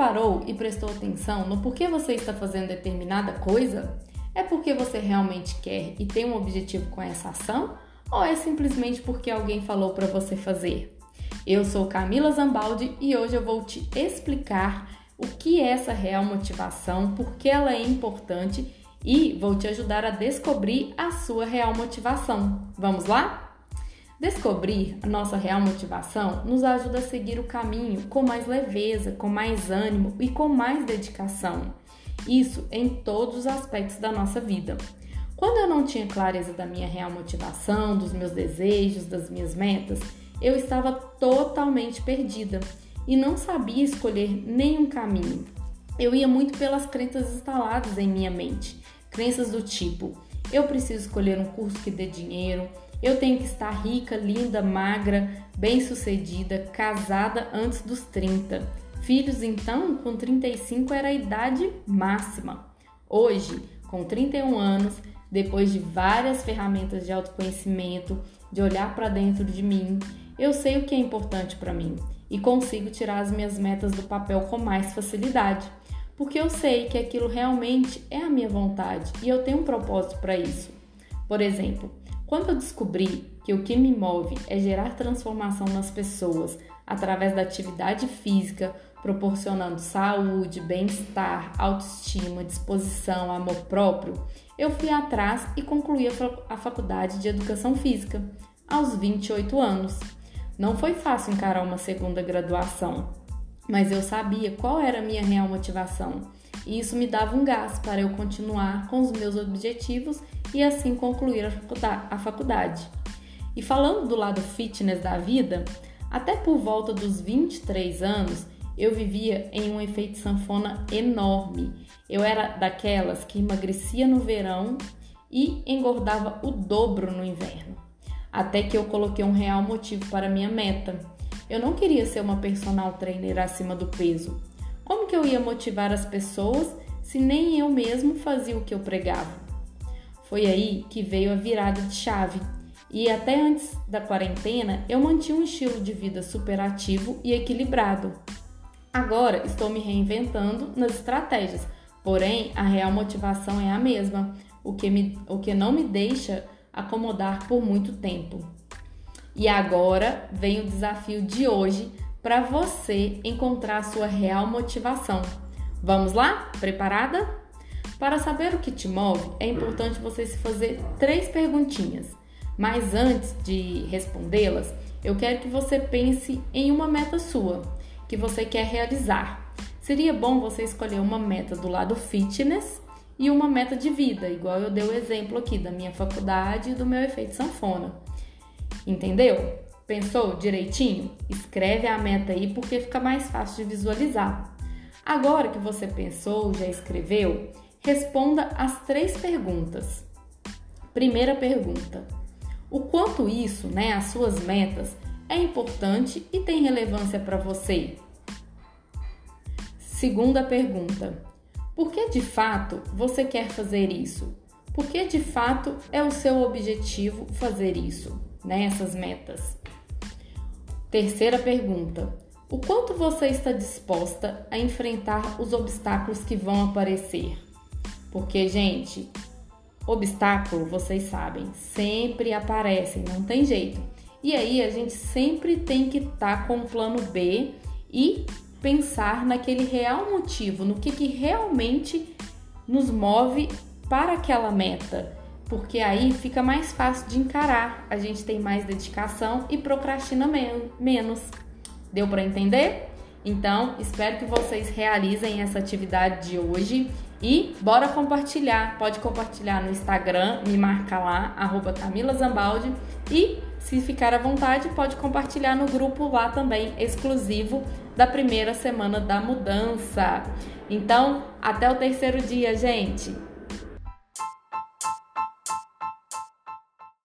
parou e prestou atenção no porquê você está fazendo determinada coisa? É porque você realmente quer e tem um objetivo com essa ação? Ou é simplesmente porque alguém falou para você fazer? Eu sou Camila Zambaldi e hoje eu vou te explicar o que é essa real motivação, por que ela é importante e vou te ajudar a descobrir a sua real motivação. Vamos lá? Descobrir a nossa real motivação nos ajuda a seguir o caminho com mais leveza, com mais ânimo e com mais dedicação. Isso em todos os aspectos da nossa vida. Quando eu não tinha clareza da minha real motivação, dos meus desejos, das minhas metas, eu estava totalmente perdida e não sabia escolher nenhum caminho. Eu ia muito pelas crenças instaladas em minha mente, crenças do tipo: eu preciso escolher um curso que dê dinheiro, eu tenho que estar rica, linda, magra, bem-sucedida, casada antes dos 30. Filhos, então, com 35 era a idade máxima. Hoje, com 31 anos, depois de várias ferramentas de autoconhecimento, de olhar para dentro de mim, eu sei o que é importante para mim e consigo tirar as minhas metas do papel com mais facilidade, porque eu sei que aquilo realmente é a minha vontade e eu tenho um propósito para isso. Por exemplo, quando eu descobri que o que me move é gerar transformação nas pessoas através da atividade física, proporcionando saúde, bem-estar, autoestima, disposição, amor próprio, eu fui atrás e concluí a faculdade de Educação Física aos 28 anos. Não foi fácil encarar uma segunda graduação, mas eu sabia qual era a minha real motivação e isso me dava um gás para eu continuar com os meus objetivos e assim concluir a faculdade. E falando do lado fitness da vida, até por volta dos 23 anos, eu vivia em um efeito sanfona enorme. Eu era daquelas que emagrecia no verão e engordava o dobro no inverno. Até que eu coloquei um real motivo para minha meta. Eu não queria ser uma personal trainer acima do peso. Como que eu ia motivar as pessoas se nem eu mesmo fazia o que eu pregava? Foi aí que veio a virada de chave. E até antes da quarentena, eu mantinha um estilo de vida superativo e equilibrado. Agora estou me reinventando nas estratégias, porém a real motivação é a mesma, o que, me, o que não me deixa acomodar por muito tempo. E agora vem o desafio de hoje para você encontrar a sua real motivação. Vamos lá? Preparada? Para saber o que te move, é importante você se fazer três perguntinhas. Mas antes de respondê-las, eu quero que você pense em uma meta sua que você quer realizar. Seria bom você escolher uma meta do lado fitness e uma meta de vida, igual eu dei o exemplo aqui da minha faculdade e do meu efeito sanfona. Entendeu? Pensou direitinho? Escreve a meta aí porque fica mais fácil de visualizar. Agora que você pensou, já escreveu, Responda as três perguntas. Primeira pergunta: O quanto isso, né, as suas metas, é importante e tem relevância para você? Segunda pergunta: Por que de fato você quer fazer isso? Por que de fato é o seu objetivo fazer isso, né, essas metas? Terceira pergunta: O quanto você está disposta a enfrentar os obstáculos que vão aparecer? Porque, gente, obstáculo, vocês sabem, sempre aparecem, não tem jeito. E aí a gente sempre tem que estar tá com o plano B e pensar naquele real motivo, no que, que realmente nos move para aquela meta. Porque aí fica mais fácil de encarar, a gente tem mais dedicação e procrastina menos. Deu para entender? Então, espero que vocês realizem essa atividade de hoje e bora compartilhar. Pode compartilhar no Instagram, me marca lá, arroba Camila Zambaldi. E se ficar à vontade, pode compartilhar no grupo lá também, exclusivo da primeira semana da mudança. Então, até o terceiro dia, gente!